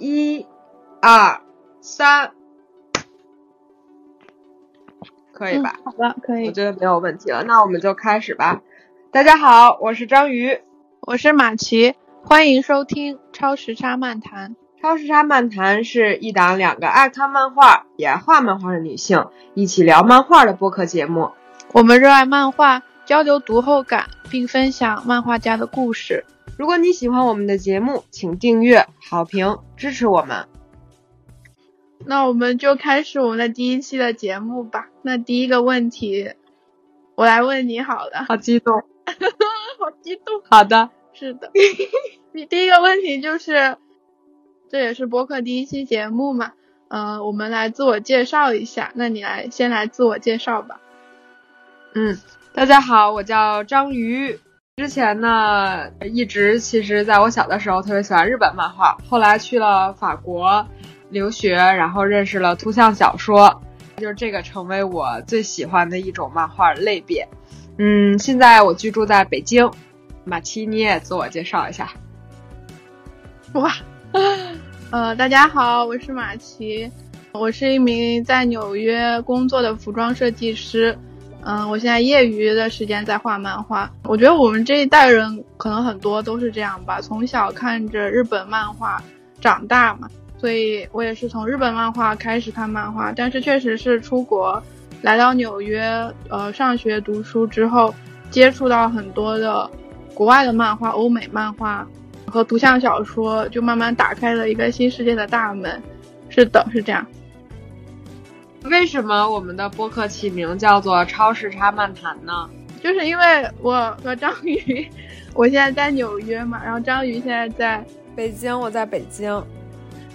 一、二、三，可以吧？好的，可以。我觉得没有问题了，那我们就开始吧。大家好，我是章鱼，我是马奇，欢迎收听超时差漫谈。超时差漫谈是一档两个爱看漫画也爱画漫画的女性一起聊漫画的播客节目。我们热爱漫画，交流读后感，并分享漫画家的故事。如果你喜欢我们的节目，请订阅、好评支持我们。那我们就开始我们的第一期的节目吧。那第一个问题，我来问你好了。好激动，好激动。好的，是的。你第一个问题就是，这也是播客第一期节目嘛？呃，我们来自我介绍一下。那你来先来自我介绍吧。嗯，大家好，我叫章鱼。之前呢，一直其实在我小的时候特别喜欢日本漫画，后来去了法国留学，然后认识了图像小说，就是这个成为我最喜欢的一种漫画类别。嗯，现在我居住在北京。马七，你也自我介绍一下。哇，呃，大家好，我是马奇，我是一名在纽约工作的服装设计师。嗯，我现在业余的时间在画漫画。我觉得我们这一代人可能很多都是这样吧，从小看着日本漫画长大嘛，所以我也是从日本漫画开始看漫画。但是确实是出国来到纽约，呃，上学读书之后，接触到很多的国外的漫画、欧美漫画和图像小说，就慢慢打开了一个新世界的大门。是的，是这样。为什么我们的播客起名叫做“超时差漫谈”呢？就是因为我和章鱼，我现在在纽约嘛，然后章鱼现在在北京，我在北京。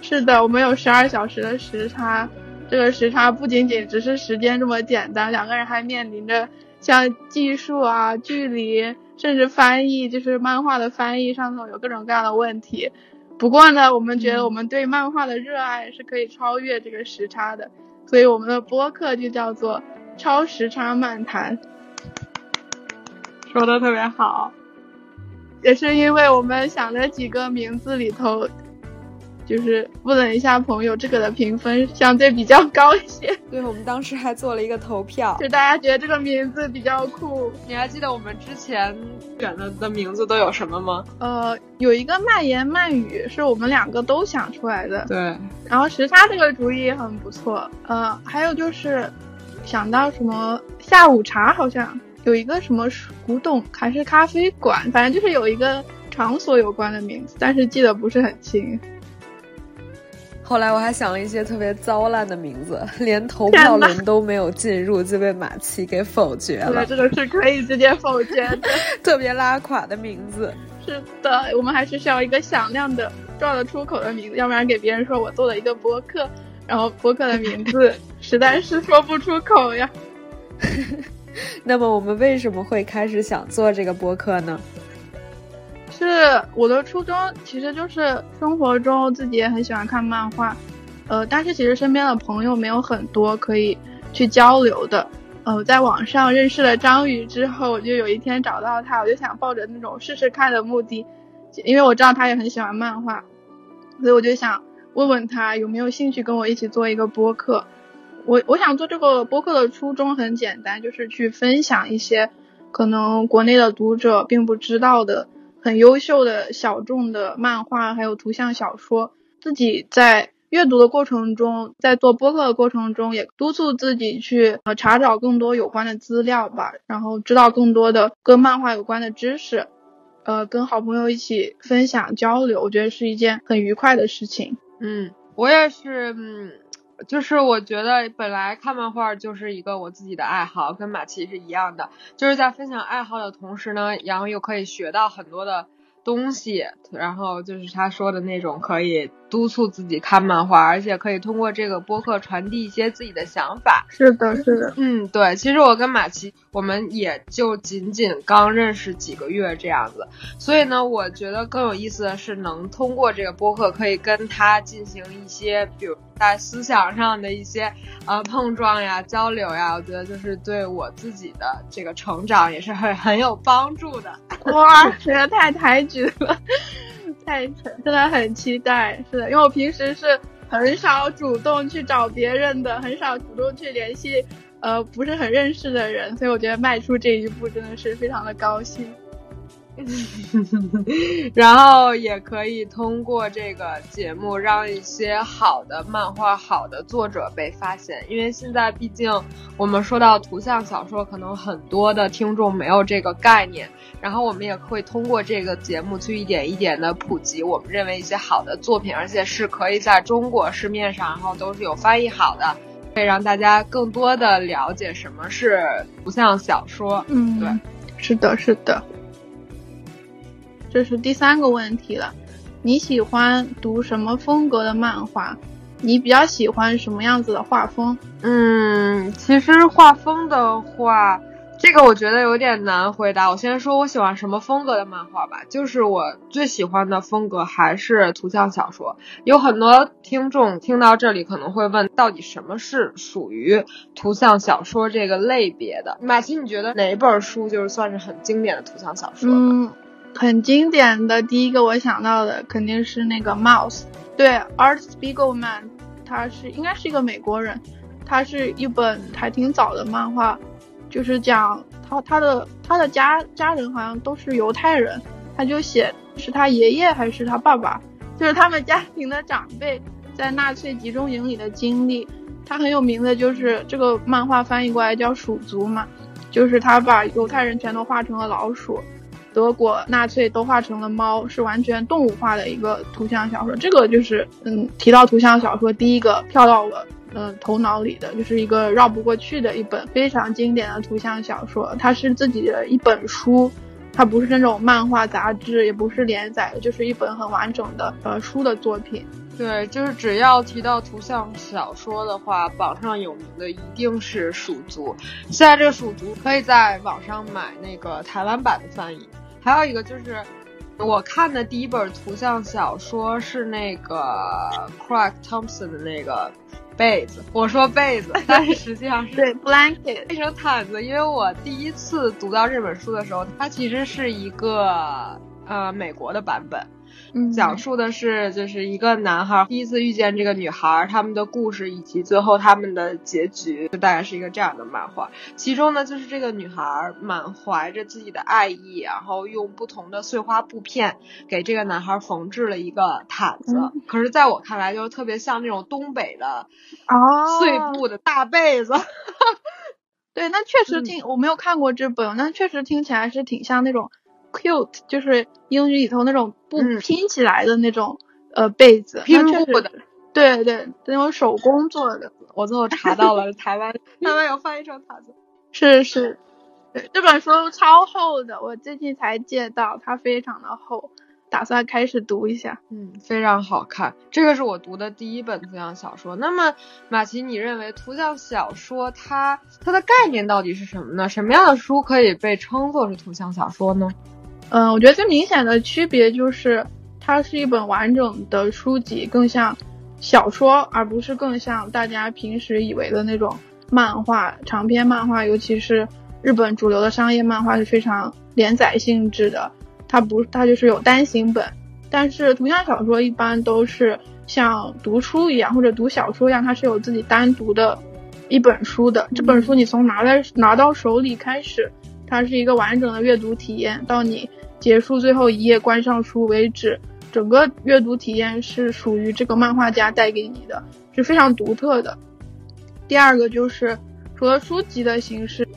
是的，我们有十二小时的时差。这个时差不仅仅只是时间这么简单，两个人还面临着像技术啊、距离，甚至翻译，就是漫画的翻译上头有各种各样的问题。不过呢，我们觉得我们对漫画的热爱是可以超越这个时差的。所以我们的播客就叫做《超时差漫谈》，说的特别好。也是因为我们想了几个名字里头，就是问了一下朋友，这个的评分相对比较高一些。对，我们当时还做了一个投票，就大家觉得这个名字比较酷。你还记得我们之前选的的名字都有什么吗？呃，有一个慢言漫语，是我们两个都想出来的。对。然后时差这个主意也很不错。呃，还有就是想到什么下午茶，好像有一个什么古董还是咖啡馆，反正就是有一个场所有关的名字，但是记得不是很清。后来我还想了一些特别糟烂的名字，连投票轮都没有进入就被马奇给否决了。这个是可以直接否决的，特别拉垮的名字。是的，我们还是需要一个响亮的、撞得出口的名字，要不然给别人说我做了一个播客，然后播客的名字实在是说不出口呀。那么我们为什么会开始想做这个播客呢？是我的初衷，其实就是生活中自己也很喜欢看漫画，呃，但是其实身边的朋友没有很多可以去交流的，呃，在网上认识了张宇之后，我就有一天找到他，我就想抱着那种试试看的目的，因为我知道他也很喜欢漫画，所以我就想问问他有没有兴趣跟我一起做一个播客。我我想做这个播客的初衷很简单，就是去分享一些可能国内的读者并不知道的。很优秀的小众的漫画，还有图像小说，自己在阅读的过程中，在做播客的过程中，也督促自己去呃查找更多有关的资料吧，然后知道更多的跟漫画有关的知识，呃，跟好朋友一起分享交流，我觉得是一件很愉快的事情。嗯，我也是，嗯。就是我觉得本来看漫画就是一个我自己的爱好，跟马奇是一样的，就是在分享爱好的同时呢，然后又可以学到很多的东西，然后就是他说的那种可以。督促自己看漫画，而且可以通过这个播客传递一些自己的想法。是的，是的，嗯，对。其实我跟马奇，我们也就仅仅刚认识几个月这样子，所以呢，我觉得更有意思的是能通过这个播客，可以跟他进行一些，比如在思想上的一些呃碰撞呀、交流呀。我觉得就是对我自己的这个成长也是很很有帮助的。哇，这个太抬举了。太真的很期待。是的，因为我平时是很少主动去找别人的，很少主动去联系呃不是很认识的人，所以我觉得迈出这一步真的是非常的高兴。然后也可以通过这个节目让一些好的漫画、好的作者被发现，因为现在毕竟我们说到图像小说，可能很多的听众没有这个概念。然后我们也会通过这个节目去一点一点的普及我们认为一些好的作品，而且是可以在中国市面上，然后都是有翻译好的，可以让大家更多的了解什么是图像小说。嗯，对，是的，是的。这是第三个问题了，你喜欢读什么风格的漫画？你比较喜欢什么样子的画风？嗯，其实画风的话，这个我觉得有点难回答。我先说我喜欢什么风格的漫画吧，就是我最喜欢的风格还是图像小说。有很多听众听到这里可能会问，到底什么是属于图像小说这个类别的？马奇，你觉得哪一本书就是算是很经典的图像小说？嗯。很经典的第一个我想到的肯定是那个 Mouse，对，Art Spiegelman，他是应该是一个美国人，他是一本还挺早的漫画，就是讲他他的他的家家人好像都是犹太人，他就写是他爷爷还是他爸爸，就是他们家庭的长辈在纳粹集中营里的经历，他很有名的就是这个漫画翻译过来叫鼠族嘛，就是他把犹太人全都画成了老鼠。德国纳粹都画成了猫，是完全动物化的一个图像小说。这个就是，嗯，提到图像小说，第一个跳到我，嗯，头脑里的，就是一个绕不过去的一本非常经典的图像小说。它是自己的一本书，它不是那种漫画杂志，也不是连载的，就是一本很完整的呃书的作品。对，就是只要提到图像小说的话，榜上有名的一定是《鼠族》。现在这个《鼠族》可以在网上买那个台湾版的翻译。还有一个就是，我看的第一本图像小说是那个 Craig Thompson 的那个被子。我说被子，但是实际上是对 blanket 变成毯子。因为我第一次读到这本书的时候，它其实是一个呃美国的版本。讲述的是就是一个男孩第一次遇见这个女孩，他们的故事以及最后他们的结局，就大概是一个这样的漫画。其中呢，就是这个女孩满怀着自己的爱意，然后用不同的碎花布片给这个男孩缝制了一个毯子。可是在我看来，就是特别像那种东北的哦碎布的大被子。对，那确实听我没有看过这本，那确实听起来是挺像那种。Cute 就是英语里头那种布拼起来的那种呃被子，拼布的，对对，那种手工做的。我最后查到了 台湾，台湾有翻译成毯子。是是，对，这本书超厚的，我最近才借到，它非常的厚，打算开始读一下。嗯，非常好看，这个是我读的第一本图像小说。那么马奇，你认为图像小说它它的概念到底是什么呢？什么样的书可以被称作是图像小说呢？嗯，我觉得最明显的区别就是，它是一本完整的书籍，更像小说，而不是更像大家平时以为的那种漫画长篇漫画。尤其是日本主流的商业漫画是非常连载性质的，它不，它就是有单行本。但是图像小说一般都是像读书一样，或者读小说一样，它是有自己单独的一本书的。这本书你从拿来拿到手里开始。它是一个完整的阅读体验，到你结束最后一页关上书为止，整个阅读体验是属于这个漫画家带给你的，是非常独特的。第二个就是除了书籍的形式，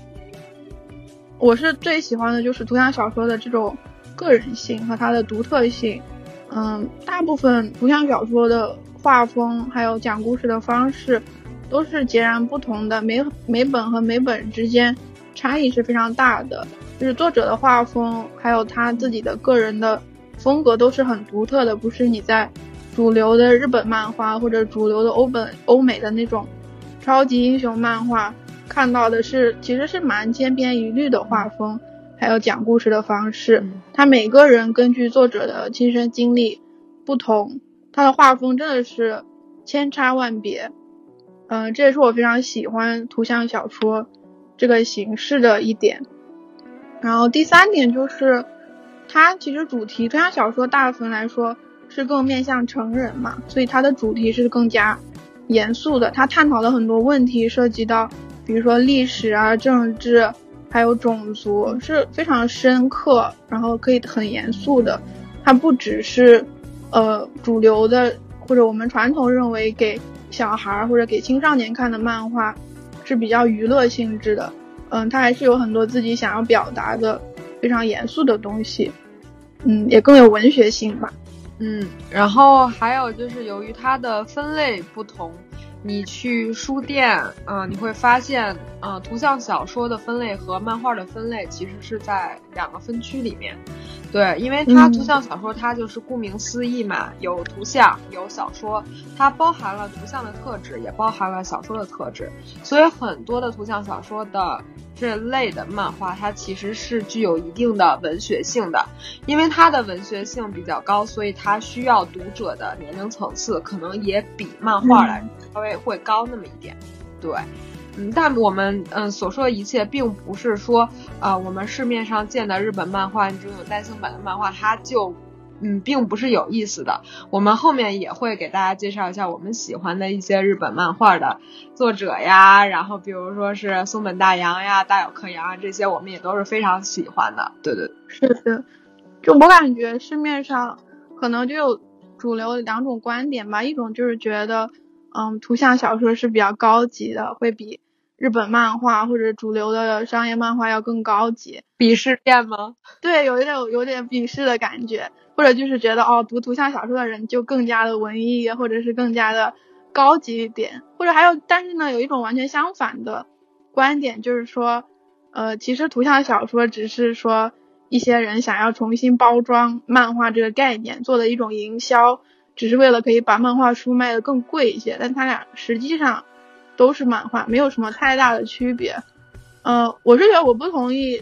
我是最喜欢的就是图像小说的这种个人性和它的独特性。嗯，大部分图像小说的画风还有讲故事的方式都是截然不同的，每每本和每本之间。差异是非常大的，就是作者的画风，还有他自己的个人的风格都是很独特的，不是你在主流的日本漫画或者主流的欧本欧美的那种超级英雄漫画看到的是，其实是蛮千篇一律的画风，还有讲故事的方式。他每个人根据作者的亲身经历不同，他的画风真的是千差万别。嗯，这也是我非常喜欢图像小说。这个形式的一点，然后第三点就是，它其实主题，图像小说大部分来说是更面向成人嘛，所以它的主题是更加严肃的。它探讨的很多问题涉及到，比如说历史啊、政治，还有种族，是非常深刻，然后可以很严肃的。它不只是，呃，主流的或者我们传统认为给小孩或者给青少年看的漫画是比较娱乐性质的，嗯，它还是有很多自己想要表达的。非常严肃的东西，嗯，也更有文学性吧，嗯，然后还有就是由于它的分类不同，你去书店，嗯，你会发现，嗯，图像小说的分类和漫画的分类其实是在两个分区里面。对，因为它图像小说，它就是顾名思义嘛，有图像，有小说，它包含了图像的特质，也包含了小说的特质，所以很多的图像小说的这类的漫画，它其实是具有一定的文学性的，因为它的文学性比较高，所以它需要读者的年龄层次可能也比漫画来稍微会高那么一点，对。嗯，但我们嗯所说的一切，并不是说，呃，我们市面上见的日本漫画，这种有单行本的漫画，它就，嗯，并不是有意思的。我们后面也会给大家介绍一下我们喜欢的一些日本漫画的作者呀，然后比如说是松本大洋呀、大友克洋啊这些，我们也都是非常喜欢的。对对，是的，就我感觉市面上可能就有主流两种观点吧，一种就是觉得，嗯，图像小说是比较高级的，会比。日本漫画或者主流的商业漫画要更高级，鄙视链吗？对，有一点有点鄙视的感觉，或者就是觉得哦，读图像小说的人就更加的文艺，或者是更加的高级一点，或者还有，但是呢，有一种完全相反的观点，就是说，呃，其实图像小说只是说一些人想要重新包装漫画这个概念，做的一种营销，只是为了可以把漫画书卖的更贵一些，但他俩实际上。都是漫画，没有什么太大的区别。嗯，我是觉得我不同意，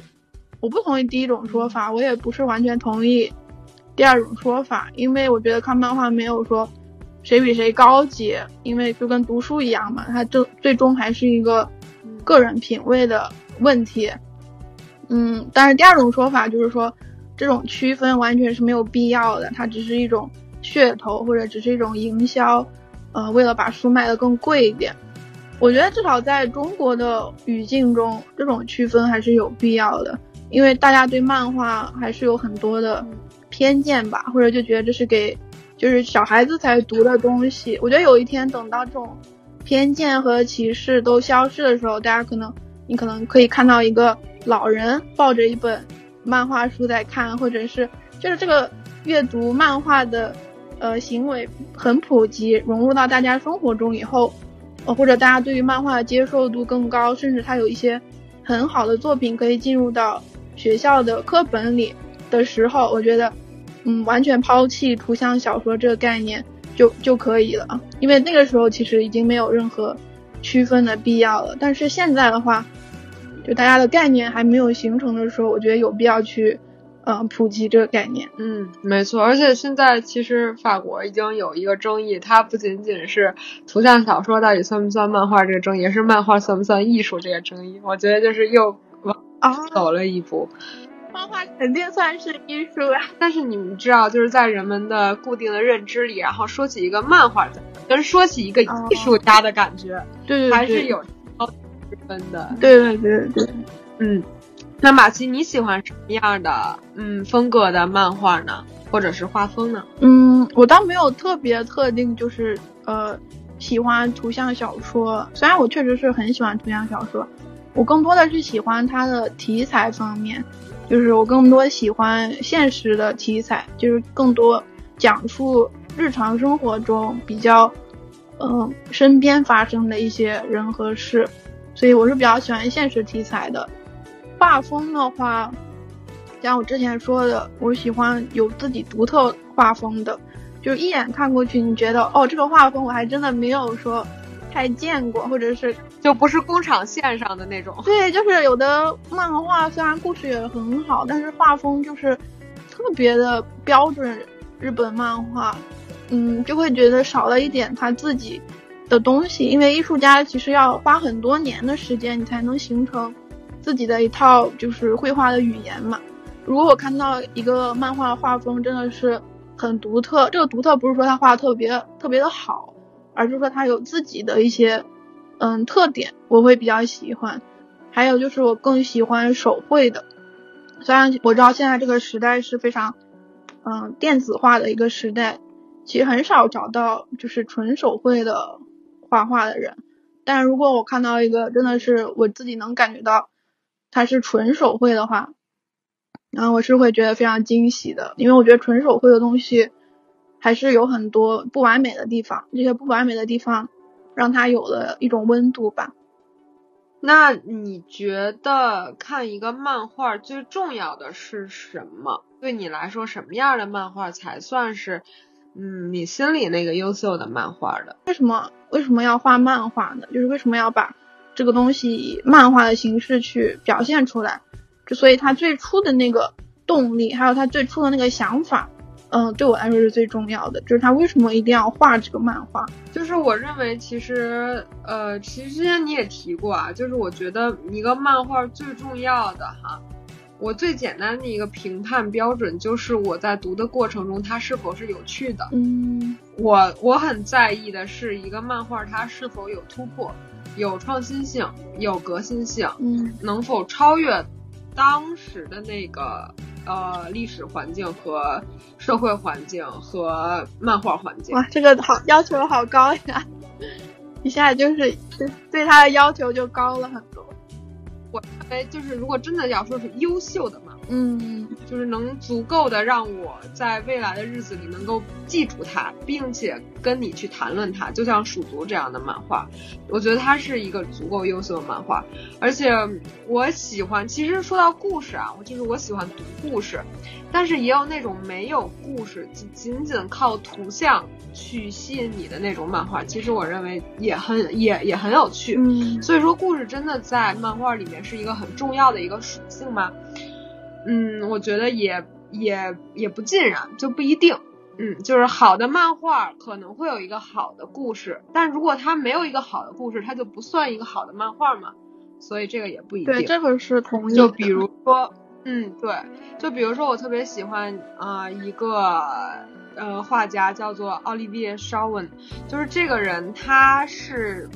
我不同意第一种说法，我也不是完全同意第二种说法，因为我觉得看漫画没有说谁比谁高级，因为就跟读书一样嘛，它最最终还是一个个人品味的问题。嗯，但是第二种说法就是说这种区分完全是没有必要的，它只是一种噱头或者只是一种营销，呃，为了把书卖得更贵一点。我觉得至少在中国的语境中，这种区分还是有必要的，因为大家对漫画还是有很多的偏见吧，或者就觉得这是给就是小孩子才读的东西。我觉得有一天等到这种偏见和歧视都消失的时候，大家可能你可能可以看到一个老人抱着一本漫画书在看，或者是就是这个阅读漫画的呃行为很普及，融入到大家生活中以后。呃，或者大家对于漫画的接受度更高，甚至它有一些很好的作品可以进入到学校的课本里的时候，我觉得，嗯，完全抛弃图像小说这个概念就就可以了，因为那个时候其实已经没有任何区分的必要了。但是现在的话，就大家的概念还没有形成的时候，我觉得有必要去。嗯，普及这个概念，嗯，没错。而且现在其实法国已经有一个争议，它不仅仅是图像小说到底算不算漫画这个争议，也是漫画算不算艺术这个争议。我觉得就是又往走了一步。漫画肯定算是艺术啊，但是你们知道，就是在人们的固定的认知里，然后说起一个漫画家，跟说起一个艺术家的感觉，对对对，还是有高之分的。对对对对，嗯。那马奇，你喜欢什么样的嗯风格的漫画呢，或者是画风呢？嗯，我倒没有特别特定，就是呃喜欢图像小说。虽然我确实是很喜欢图像小说，我更多的是喜欢它的题材方面，就是我更多喜欢现实的题材，就是更多讲述日常生活中比较嗯身边发生的一些人和事，所以我是比较喜欢现实题材的。画风的话，像我之前说的，我喜欢有自己独特画风的，就是一眼看过去，你觉得哦，这个画风我还真的没有说太见过，或者是就不是工厂线上的那种。对，就是有的漫画虽然故事也很好，但是画风就是特别的标准日本漫画，嗯，就会觉得少了一点他自己的东西，因为艺术家其实要花很多年的时间，你才能形成。自己的一套就是绘画的语言嘛，如果我看到一个漫画画风真的是很独特，这个独特不是说他画的特别特别的好，而是说他有自己的一些嗯特点，我会比较喜欢。还有就是我更喜欢手绘的，虽然我知道现在这个时代是非常嗯电子化的一个时代，其实很少找到就是纯手绘的画画的人。但如果我看到一个真的是我自己能感觉到它是纯手绘的话，然后我是会觉得非常惊喜的，因为我觉得纯手绘的东西还是有很多不完美的地方，这些不完美的地方让它有了一种温度吧。那你觉得看一个漫画最重要的是什么？对你来说，什么样的漫画才算是嗯你心里那个优秀的漫画的？为什么为什么要画漫画呢？就是为什么要把这个东西以漫画的形式去表现出来？就所以他最初的那个动力，还有他最初的那个想法。嗯，对我来说是最重要的，就是他为什么一定要画这个漫画？就是我认为，其实，呃，其实之前你也提过啊，就是我觉得一个漫画最重要的哈，我最简单的一个评判标准就是我在读的过程中它是否是有趣的。嗯，我我很在意的是一个漫画它是否有突破、有创新性、有革新性，嗯，能否超越当时的那个。呃，历史环境和社会环境和漫画环境，哇，这个好要求好高呀！一下就是对对他的要求就高了很多。我认为就是如果真的要说是优秀的嘛，嗯，就是能足够的让我在未来的日子里能够记住它，并且跟你去谈论它，就像《鼠族》这样的漫画，我觉得它是一个足够优秀的漫画。而且我喜欢，其实说到故事啊，我就是我喜欢读故事，但是也有那种没有故事，仅仅靠图像去吸引你的那种漫画，其实我认为也很也也很有趣。嗯，所以说故事真的在漫画里面是一个很重要的一个属性吗？嗯，我觉得也也也不尽然，就不一定。嗯，就是好的漫画可能会有一个好的故事，但如果它没有一个好的故事，它就不算一个好的漫画嘛。所以这个也不一定。对，这个是同意。就比如说，嗯，对，就比如说我特别喜欢啊一个呃画家叫做奥利维耶·绍文，就是这个人他是。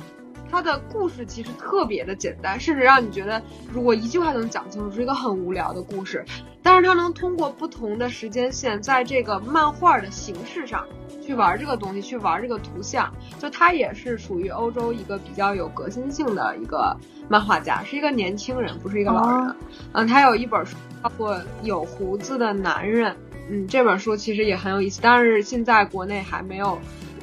他的故事其实特别的简单，甚至让你觉得如果一句话能讲清楚，是一个很无聊的故事。但是他能通过不同的时间线，在这个漫画的形式上去玩这个东西，去玩这个图像。就他也是属于欧洲一个比较有革新性的一个漫画家，是一个年轻人，不是一个老人。嗯，他有一本书叫做《有胡子的男人》，嗯，这本书其实也很有意思，但是现在国内还没有。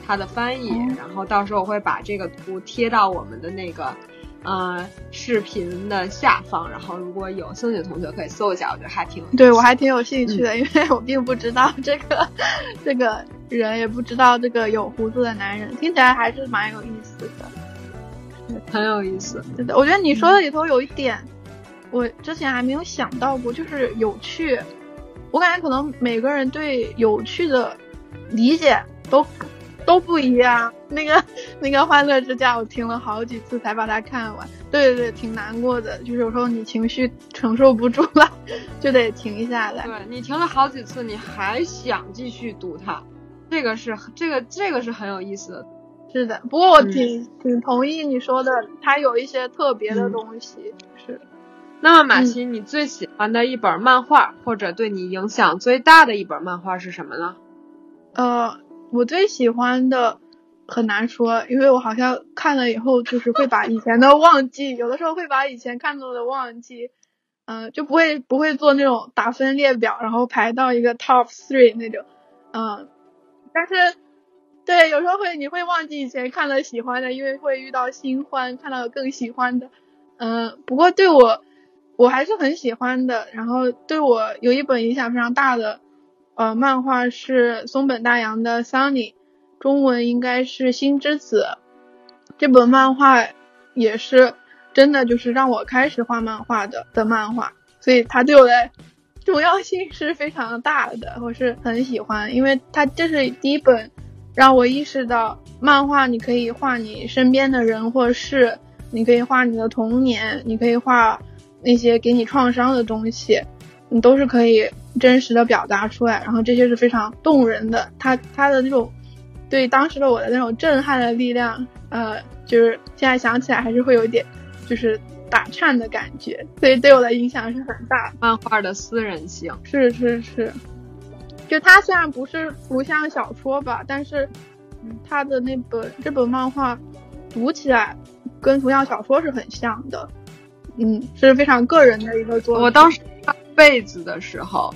它的翻译，然后到时候我会把这个图贴到我们的那个，呃，视频的下方，然后如果有兴趣的同学可以搜一下，我觉得还挺对我还挺有兴趣的，因为我并不知道这个 这个人，也不知道这个有胡子的男人，听起来还是蛮有意思的，很有意思。对的，我觉得你说的里头有一点，我之前还没有想到过，就是有趣。我感觉可能每个人对有趣的理解都。都不一样。那个 那个《欢乐之家》，我听了好几次才把它看完。对对对，挺难过的，就是有时候你情绪承受不住了，就得停下来。对你停了好几次，你还想继续读它，这个是这个这个是很有意思的。是的，不过我挺挺同意你说的，它有一些特别的东西。是。那么马奇，你最喜欢的一本漫画，或者对你影响最大的一本漫画是什么呢？呃。我最喜欢的很难说，因为我好像看了以后就是会把以前的忘记，有的时候会把以前看到的忘记，嗯，就不会不会做那种打分列表，然后排到一个 top three 那种，嗯，但是对，有时候会你会忘记以前看了喜欢的，因为会遇到新欢，看到更喜欢的，嗯，不过对我我还是很喜欢的，然后对我有一本影响非常大的。呃，漫画是松本大洋的《Sunny》，中文应该是《星之子》。这本漫画也是真的，就是让我开始画漫画的的漫画，所以它对我的重要性是非常大的，我是很喜欢，因为它这是第一本让我意识到漫画你可以画你身边的人或事，你可以画你的童年，你可以画那些给你创伤的东西。你都是可以真实的表达出来，然后这些是非常动人的。他他的那种对当时的我的那种震撼的力量，呃，就是现在想起来还是会有点就是打颤的感觉，所以对我的影响是很大。漫画的私人性是是是，就它虽然不是图像小说吧，但是它的那本这本漫画读起来跟图像小说是很像的。嗯，是非常个人的一个作品。我当时看被子的时候，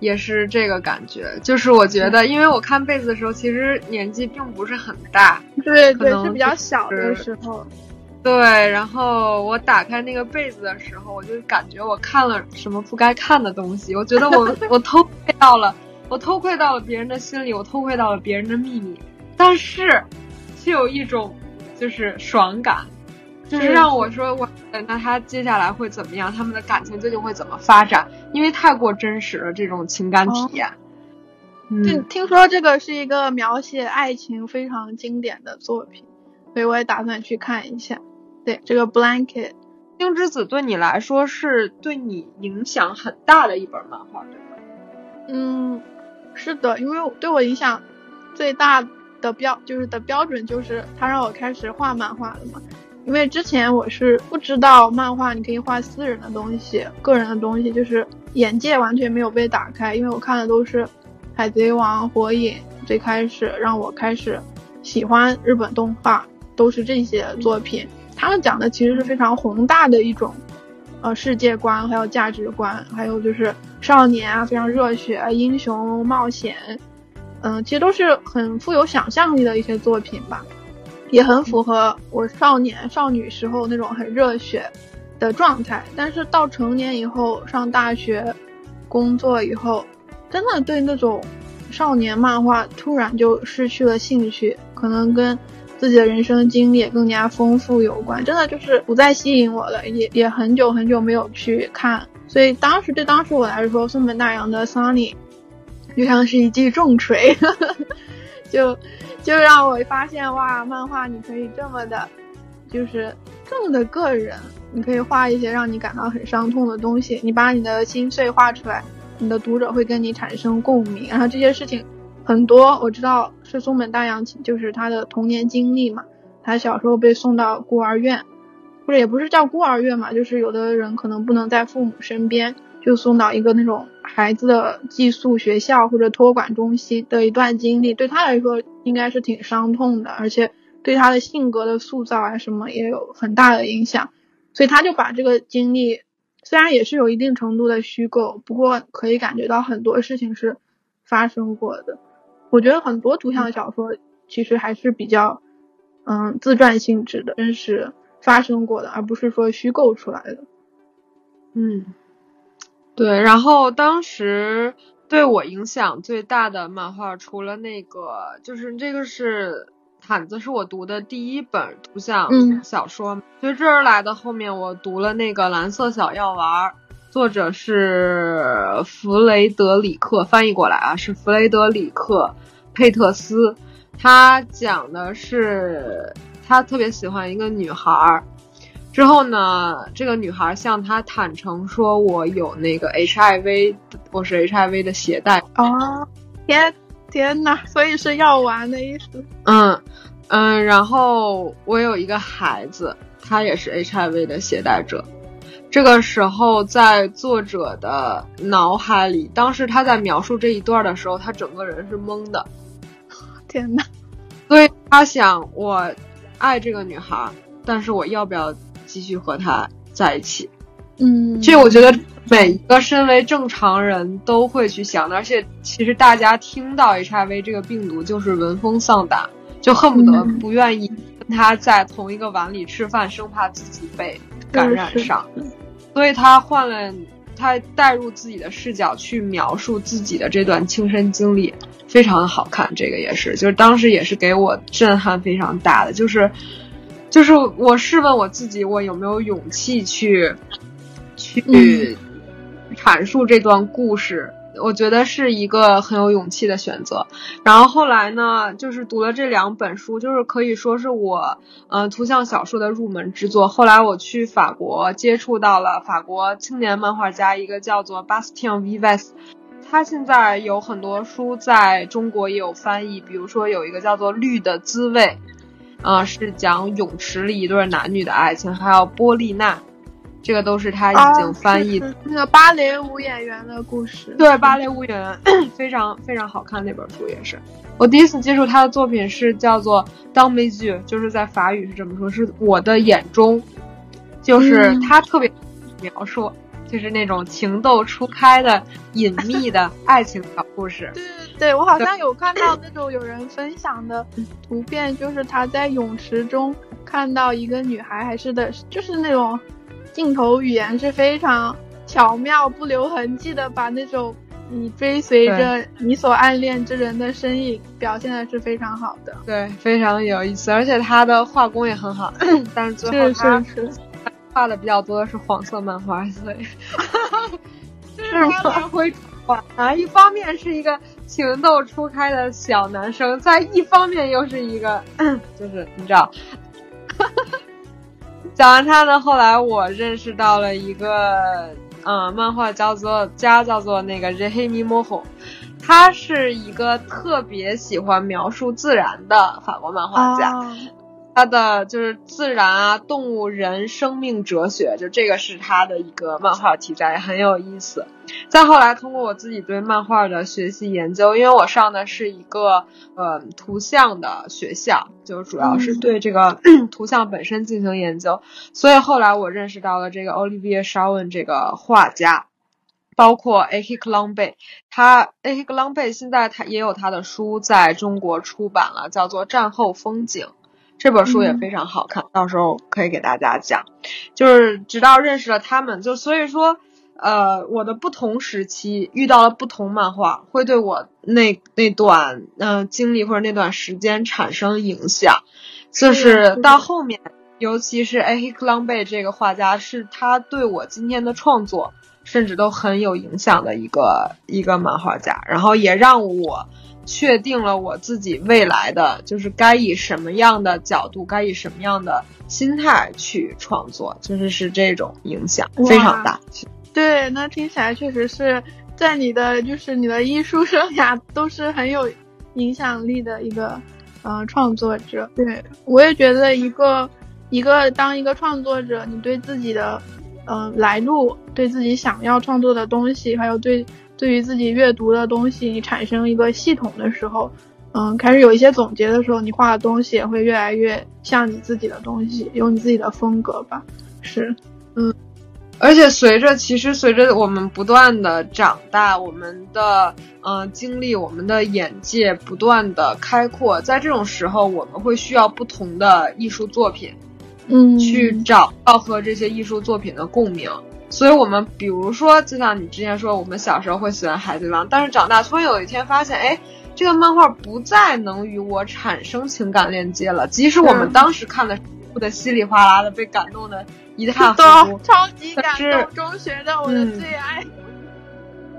也是这个感觉，就是我觉得，因为我看被子的时候，其实年纪并不是很大，对对，是比较小的时候。对，然后我打开那个被子的时候，我就感觉我看了什么不该看的东西，我觉得我我偷窥到了，我偷窥到了别人的心理，我偷窥到了别人的秘密，但是却有一种就是爽感。就是让我说我，那他接下来会怎么样？他们的感情究竟会怎么发展？因为太过真实了，这种情感体验。听听说这个是一个描写爱情非常经典的作品，所以我也打算去看一下。对这个《Blanket》，《星之子》对你来说是对你影响很大的一本漫画，对吗？嗯，是的，因为对我影响最大的标就是的标准就是他让我开始画漫画了嘛。因为之前我是不知道漫画你可以画私人的东西、个人的东西，就是眼界完全没有被打开。因为我看的都是《海贼王》《火影》，最开始让我开始喜欢日本动画，都是这些作品。他们讲的其实是非常宏大的一种，呃，世界观，还有价值观，还有就是少年啊，非常热血、英雄冒险，嗯，其实都是很富有想象力的一些作品吧。也很符合我少年少女时候那种很热血的状态，但是到成年以后，上大学、工作以后，真的对那种少年漫画突然就失去了兴趣，可能跟自己的人生经历也更加丰富有关，真的就是不再吸引我了，也也很久很久没有去看，所以当时对当时我来说，松本大洋的 Sunny 就像是一记重锤，就。就让我发现哇，漫画你可以这么的，就是这么的个人，你可以画一些让你感到很伤痛的东西，你把你的心碎画出来，你的读者会跟你产生共鸣。然后这些事情很多，我知道是松本大洋，就是他的童年经历嘛，他小时候被送到孤儿院，或者也不是叫孤儿院嘛，就是有的人可能不能在父母身边。就送到一个那种孩子的寄宿学校或者托管中心的一段经历，对他来说应该是挺伤痛的，而且对他的性格的塑造啊什么也有很大的影响。所以他就把这个经历，虽然也是有一定程度的虚构，不过可以感觉到很多事情是发生过的。我觉得很多图像小说其实还是比较，嗯，自传性质的，真实发生过的，而不是说虚构出来的。嗯。对，然后当时对我影响最大的漫画，除了那个，就是这个是毯子，是我读的第一本图像小说。随之而来的后面，我读了那个《蓝色小药丸》，作者是弗雷德里克，翻译过来啊是弗雷德里克佩特斯。他讲的是他特别喜欢一个女孩。之后呢，这个女孩向他坦诚说：“我有那个 HIV，我是 HIV 的携带。”哦，天天呐，所以是药丸的意思。嗯嗯，然后我有一个孩子，他也是 HIV 的携带者。这个时候，在作者的脑海里，当时他在描述这一段的时候，他整个人是懵的。天呐，所以他想：我爱这个女孩，但是我要不要？继续和他在一起，嗯，这我觉得每一个身为正常人都会去想的，而且其实大家听到 HIV 这个病毒就是闻风丧胆，就恨不得不愿意跟他在同一个碗里吃饭，生怕自己被感染上。所以他换了，他带入自己的视角去描述自己的这段亲身经历，非常的好看。这个也是，就是当时也是给我震撼非常大的，就是。就是我试问我自己，我有没有勇气去去阐述这段故事，我觉得是一个很有勇气的选择。然后后来呢，就是读了这两本书，就是可以说是我呃图像小说的入门之作。后来我去法国接触到了法国青年漫画家，一个叫做 Bastien Vives，他现在有很多书在中国也有翻译，比如说有一个叫做《绿的滋味》，啊，是讲泳池里一对男女的爱情，还有波丽娜。这个都是他已经翻译的那个芭蕾舞演员的故事，对芭蕾舞演员非常非常好看那本书也是。我第一次接触他的作品是叫做《当美剧》，就是在法语是这么说，是我的眼中，就是他特别描述，就是那种情窦初开的隐秘的爱情小故事。对对对，我好像有看到那种有人分享的图片，就是他在泳池中看到一个女孩，还是的，就是那种。镜头语言是非常巧妙、不留痕迹的，把那种你追随着你所暗恋之人的身影表现的是非常好的。对，非常有意思，而且他的画工也很好。但是最后他画的比较多的是黄色漫画，所以 就是他来回转啊，一方面是一个情窦初开的小男生，在一方面又是一个就是你知道。讲完他呢，后来我认识到了一个，嗯，漫画叫做家叫做那个 Rehemi Moho，他是一个特别喜欢描述自然的法国漫画家。他的就是自然啊，动物、人、生命哲学，就这个是他的一个漫画题材，很有意思。再后来，通过我自己对漫画的学习研究，因为我上的是一个呃图像的学校，就主要是对这个 图像本身进行研究，所以后来我认识到了这个 Olivier s h a w e n 这个画家，包括 Aki Klongbe，他 Aki Klongbe 现在他也有他的书在中国出版了，叫做《战后风景》。这本书也非常好看，到时候可以给大家讲。就是直到认识了他们，就所以说，呃，我的不同时期遇到了不同漫画，会对我那那段嗯经历或者那段时间产生影响。就是到后面，尤其是 A. H. k l a n g 这个画家，是他对我今天的创作甚至都很有影响的一个一个漫画家，然后也让我。确定了我自己未来的就是该以什么样的角度，该以什么样的心态去创作，就是是这种影响非常大。对，那听起来确实是在你的就是你的艺术生涯都是很有影响力的一个呃创作者。对我也觉得一个一个当一个创作者，你对自己的嗯来路，对自己想要创作的东西，还有对。对于自己阅读的东西，你产生一个系统的时候，嗯，开始有一些总结的时候，你画的东西也会越来越像你自己的东西，有你自己的风格吧。是，嗯，而且随着其实随着我们不断的长大，我们的嗯经历，我们的眼界不断的开阔，在这种时候，我们会需要不同的艺术作品，嗯，去找到和这些艺术作品的共鸣。所以，我们比如说，就像你之前说，我们小时候会喜欢《海贼王》，但是长大突然有一天发现，哎，这个漫画不再能与我产生情感链接了。即使我们当时看的哭的稀里哗啦的，被感动的一塌糊涂，超级感动，中学的我的最爱。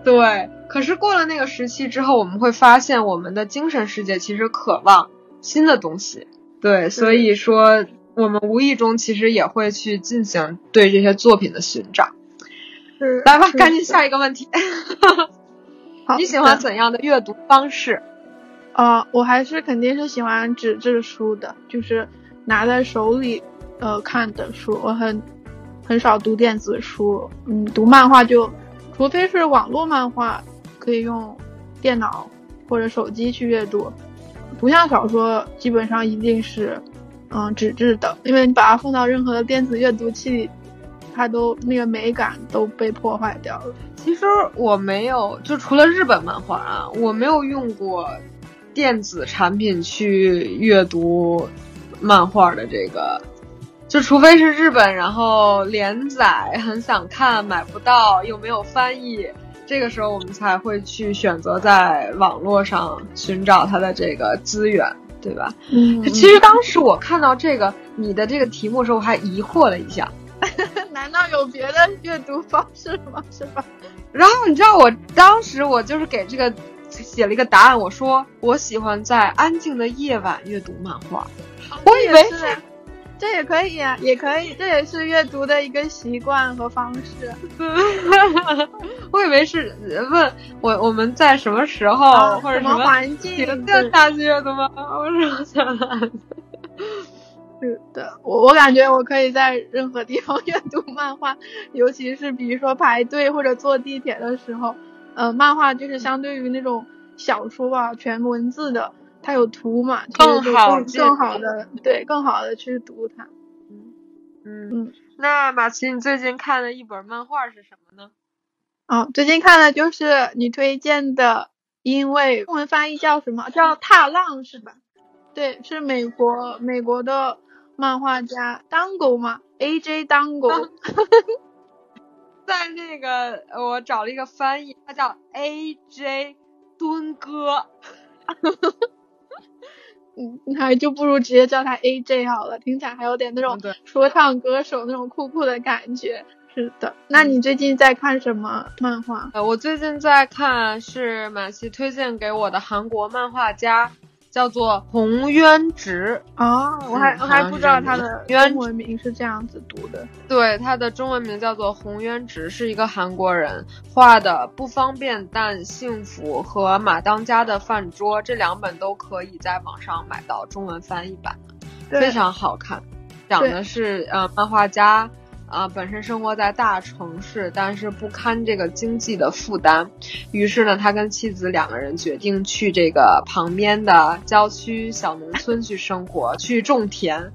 对，可是过了那个时期之后，我们会发现，我们的精神世界其实渴望新的东西。对，所以说，我们无意中其实也会去进行对这些作品的寻找。来吧，赶紧下一个问题。你喜欢怎样的阅读方式？呃，我还是肯定是喜欢纸质书的，就是拿在手里呃看的书。我很很少读电子书，嗯，读漫画就除非是网络漫画，可以用电脑或者手机去阅读。不像小说基本上一定是嗯纸质的，因为你把它放到任何的电子阅读器。它都那个美感都被破坏掉了。其实我没有，就除了日本漫画啊，我没有用过电子产品去阅读漫画的这个，就除非是日本，然后连载很想看买不到又没有翻译，这个时候我们才会去选择在网络上寻找它的这个资源，对吧？嗯。其实当时我看到这个你的这个题目的时候，我还疑惑了一下。难道有别的阅读方式吗？是吧？然后你知道我当时我就是给这个写了一个答案，我说我喜欢在安静的夜晚阅读漫画。我以为是，这也可以啊，也可以，这也是阅读的一个习惯和方式。我以为是问我我们在什么时候或者什么环境下去阅读吗？我是想的。是的，我我感觉我可以在任何地方阅读漫画，尤其是比如说排队或者坐地铁的时候，呃，漫画就是相对于那种小说吧，全文字的，它有图嘛，更好更好的对，更好的去读它。嗯嗯嗯。那马奇，你最近看的一本漫画是什么呢？哦，最近看的就是你推荐的，因为中文翻译叫什么？叫《踏浪》是吧？对，是美国美国的。漫画家 Dango 吗？A.J. Dango，在那个我找了一个翻译，他叫 A.J. 敦哥，嗯，那就不如直接叫他 A.J. 好了，听起来还有点那种说唱歌手那种酷酷的感觉。是的，那你最近在看什么漫画？呃，我最近在看是马西推荐给我的韩国漫画家。叫做洪渊直哦，我还我还不知道他的中文名是这样子读的。对，他的中文名叫做洪渊直，是一个韩国人画的。不方便但幸福和马当家的饭桌这两本都可以在网上买到中文翻译版，非常好看。讲的是呃漫画家。啊，本身生活在大城市，但是不堪这个经济的负担，于是呢，他跟妻子两个人决定去这个旁边的郊区小农村去生活，去种田，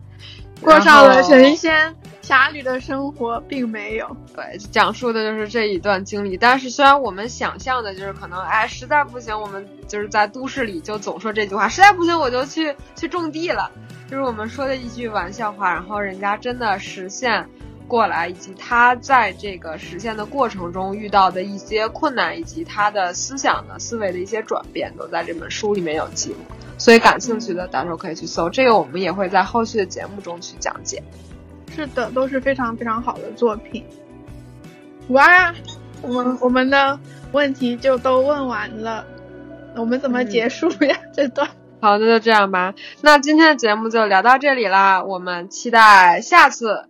过上了神仙侠侣的生活，并没有。对，讲述的就是这一段经历。但是虽然我们想象的就是可能，哎，实在不行，我们就是在都市里就总说这句话，实在不行我就去去种地了，就是我们说的一句玩笑话。然后人家真的实现。过来，以及他在这个实现的过程中遇到的一些困难，以及他的思想的思维的一些转变，都在这本书里面有记录。所以感兴趣的，到时候可以去搜。这个我们也会在后续的节目中去讲解。是的，都是非常非常好的作品。哇，我们我们的问题就都问完了，我们怎么结束呀？这段？好，那就这样吧。那今天的节目就聊到这里啦，我们期待下次。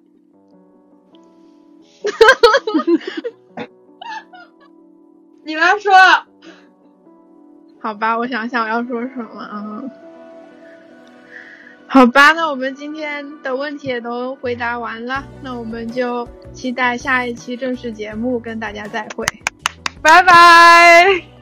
哈哈哈！你来说，好吧，我想想我要说什么啊？好吧，那我们今天的问题也都回答完了，那我们就期待下一期正式节目跟大家再会，拜拜。